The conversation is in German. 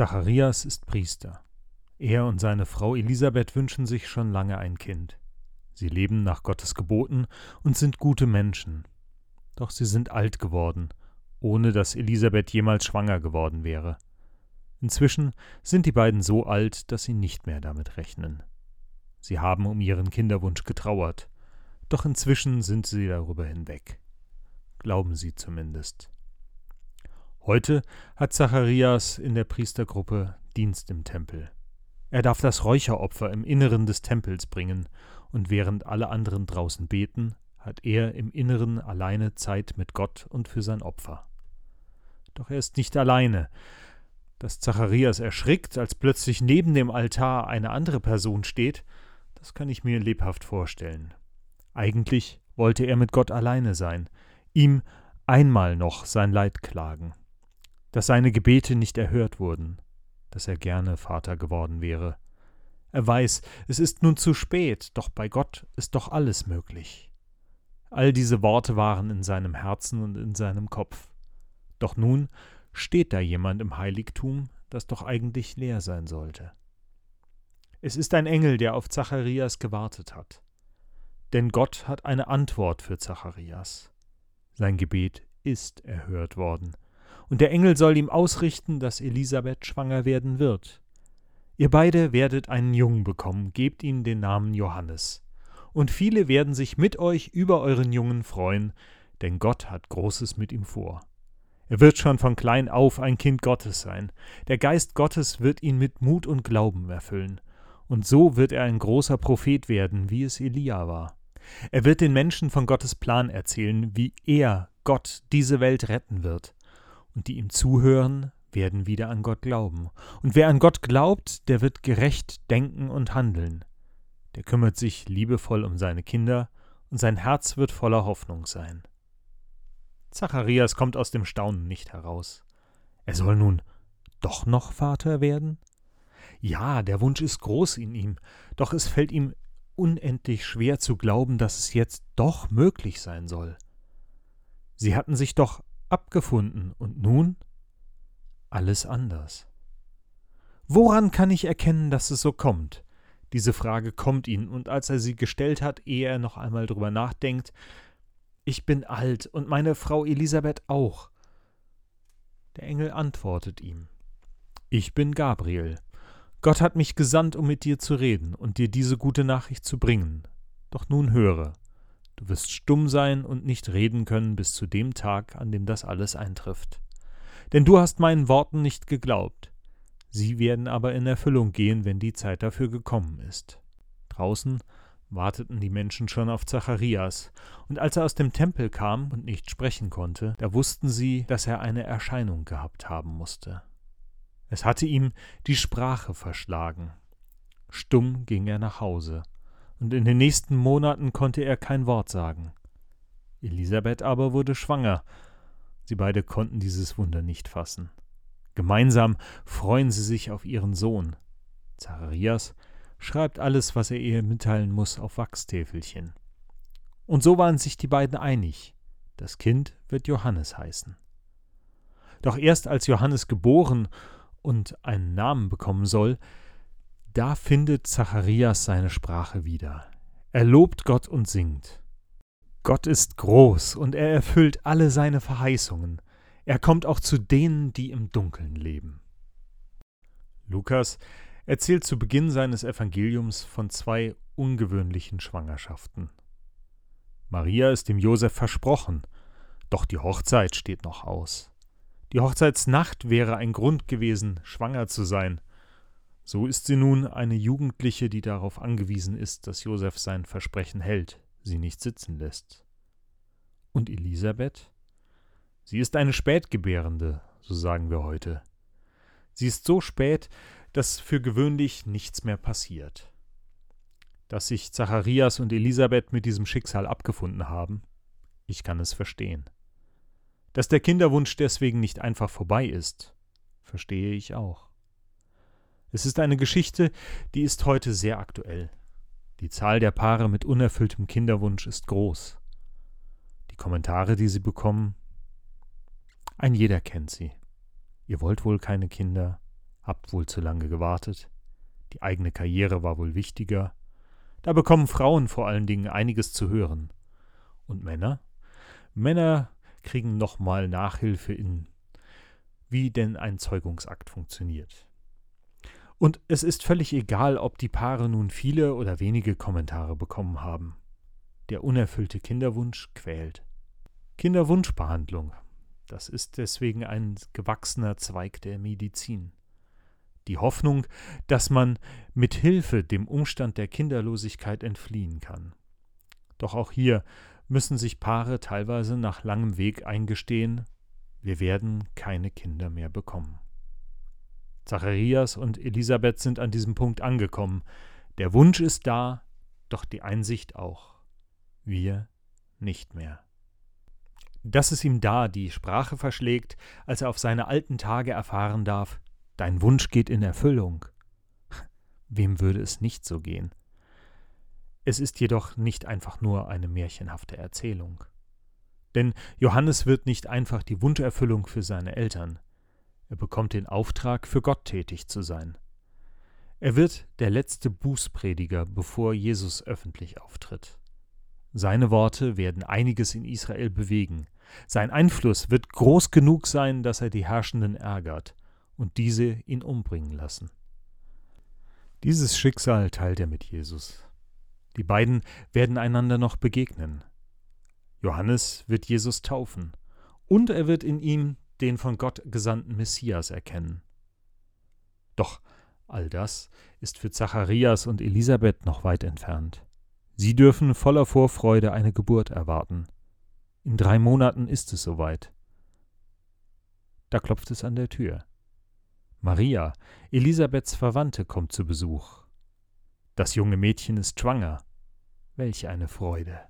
Zacharias ist Priester. Er und seine Frau Elisabeth wünschen sich schon lange ein Kind. Sie leben nach Gottes Geboten und sind gute Menschen. Doch sie sind alt geworden, ohne dass Elisabeth jemals schwanger geworden wäre. Inzwischen sind die beiden so alt, dass sie nicht mehr damit rechnen. Sie haben um ihren Kinderwunsch getrauert, doch inzwischen sind sie darüber hinweg. Glauben sie zumindest. Heute hat Zacharias in der Priestergruppe Dienst im Tempel. Er darf das Räucheropfer im Inneren des Tempels bringen, und während alle anderen draußen beten, hat er im Inneren alleine Zeit mit Gott und für sein Opfer. Doch er ist nicht alleine. Dass Zacharias erschrickt, als plötzlich neben dem Altar eine andere Person steht, das kann ich mir lebhaft vorstellen. Eigentlich wollte er mit Gott alleine sein, ihm einmal noch sein Leid klagen, dass seine Gebete nicht erhört wurden, dass er gerne Vater geworden wäre. Er weiß, es ist nun zu spät, doch bei Gott ist doch alles möglich. All diese Worte waren in seinem Herzen und in seinem Kopf. Doch nun steht da jemand im Heiligtum, das doch eigentlich leer sein sollte. Es ist ein Engel, der auf Zacharias gewartet hat. Denn Gott hat eine Antwort für Zacharias. Sein Gebet ist erhört worden, und der Engel soll ihm ausrichten, dass Elisabeth schwanger werden wird. Ihr beide werdet einen Jungen bekommen, gebt ihm den Namen Johannes. Und viele werden sich mit euch über euren Jungen freuen, denn Gott hat Großes mit ihm vor. Er wird schon von klein auf ein Kind Gottes sein. Der Geist Gottes wird ihn mit Mut und Glauben erfüllen. Und so wird er ein großer Prophet werden, wie es Elia war. Er wird den Menschen von Gottes Plan erzählen, wie er, Gott, diese Welt retten wird. Und die ihm zuhören, werden wieder an Gott glauben. Und wer an Gott glaubt, der wird gerecht denken und handeln. Der kümmert sich liebevoll um seine Kinder, und sein Herz wird voller Hoffnung sein. Zacharias kommt aus dem Staunen nicht heraus. Er soll nun doch noch Vater werden? Ja, der Wunsch ist groß in ihm, doch es fällt ihm unendlich schwer zu glauben, dass es jetzt doch möglich sein soll. Sie hatten sich doch abgefunden, und nun alles anders. Woran kann ich erkennen, dass es so kommt? Diese Frage kommt ihn, und als er sie gestellt hat, ehe er noch einmal drüber nachdenkt, ich bin alt und meine Frau Elisabeth auch. Der Engel antwortet ihm Ich bin Gabriel. Gott hat mich gesandt, um mit dir zu reden und dir diese gute Nachricht zu bringen. Doch nun höre, du wirst stumm sein und nicht reden können bis zu dem Tag, an dem das alles eintrifft. Denn du hast meinen Worten nicht geglaubt. Sie werden aber in Erfüllung gehen, wenn die Zeit dafür gekommen ist. Draußen warteten die Menschen schon auf Zacharias, und als er aus dem Tempel kam und nicht sprechen konnte, da wussten sie, dass er eine Erscheinung gehabt haben musste. Es hatte ihm die Sprache verschlagen. Stumm ging er nach Hause, und in den nächsten Monaten konnte er kein Wort sagen. Elisabeth aber wurde schwanger. Sie beide konnten dieses Wunder nicht fassen. Gemeinsam freuen sie sich auf ihren Sohn. Zacharias schreibt alles, was er ihr mitteilen muss, auf Wachstäfelchen. Und so waren sich die beiden einig. Das Kind wird Johannes heißen. Doch erst als Johannes geboren und einen Namen bekommen soll, da findet Zacharias seine Sprache wieder. Er lobt Gott und singt. Gott ist groß und er erfüllt alle seine Verheißungen. Er kommt auch zu denen, die im Dunkeln leben. Lukas erzählt zu Beginn seines Evangeliums von zwei ungewöhnlichen Schwangerschaften. Maria ist dem Josef versprochen, doch die Hochzeit steht noch aus. Die Hochzeitsnacht wäre ein Grund gewesen, schwanger zu sein. So ist sie nun eine Jugendliche, die darauf angewiesen ist, dass Josef sein Versprechen hält, sie nicht sitzen lässt. Und Elisabeth? Sie ist eine Spätgebärende, so sagen wir heute. Sie ist so spät, dass für gewöhnlich nichts mehr passiert. Dass sich Zacharias und Elisabeth mit diesem Schicksal abgefunden haben, ich kann es verstehen. Dass der Kinderwunsch deswegen nicht einfach vorbei ist, verstehe ich auch. Es ist eine Geschichte, die ist heute sehr aktuell. Die Zahl der Paare mit unerfülltem Kinderwunsch ist groß. Die Kommentare, die sie bekommen, ein jeder kennt sie. Ihr wollt wohl keine Kinder, Habt wohl zu lange gewartet. Die eigene Karriere war wohl wichtiger. Da bekommen Frauen vor allen Dingen einiges zu hören. Und Männer? Männer kriegen nochmal Nachhilfe in, wie denn ein Zeugungsakt funktioniert. Und es ist völlig egal, ob die Paare nun viele oder wenige Kommentare bekommen haben. Der unerfüllte Kinderwunsch quält. Kinderwunschbehandlung, das ist deswegen ein gewachsener Zweig der Medizin. Die Hoffnung, dass man mit Hilfe dem Umstand der Kinderlosigkeit entfliehen kann. Doch auch hier müssen sich Paare teilweise nach langem Weg eingestehen, wir werden keine Kinder mehr bekommen. Zacharias und Elisabeth sind an diesem Punkt angekommen. Der Wunsch ist da, doch die Einsicht auch. Wir nicht mehr. Dass es ihm da die Sprache verschlägt, als er auf seine alten Tage erfahren darf, dein Wunsch geht in Erfüllung. Wem würde es nicht so gehen? Es ist jedoch nicht einfach nur eine märchenhafte Erzählung. Denn Johannes wird nicht einfach die Wunscherfüllung für seine Eltern, er bekommt den Auftrag, für Gott tätig zu sein. Er wird der letzte Bußprediger, bevor Jesus öffentlich auftritt. Seine Worte werden einiges in Israel bewegen. Sein Einfluss wird groß genug sein, dass er die Herrschenden ärgert und diese ihn umbringen lassen. Dieses Schicksal teilt er mit Jesus. Die beiden werden einander noch begegnen. Johannes wird Jesus taufen, und er wird in ihm den von Gott gesandten Messias erkennen. Doch all das ist für Zacharias und Elisabeth noch weit entfernt. Sie dürfen voller Vorfreude eine Geburt erwarten. In drei Monaten ist es soweit. Da klopft es an der Tür. Maria, Elisabeths Verwandte, kommt zu Besuch. Das junge Mädchen ist schwanger. Welch eine Freude.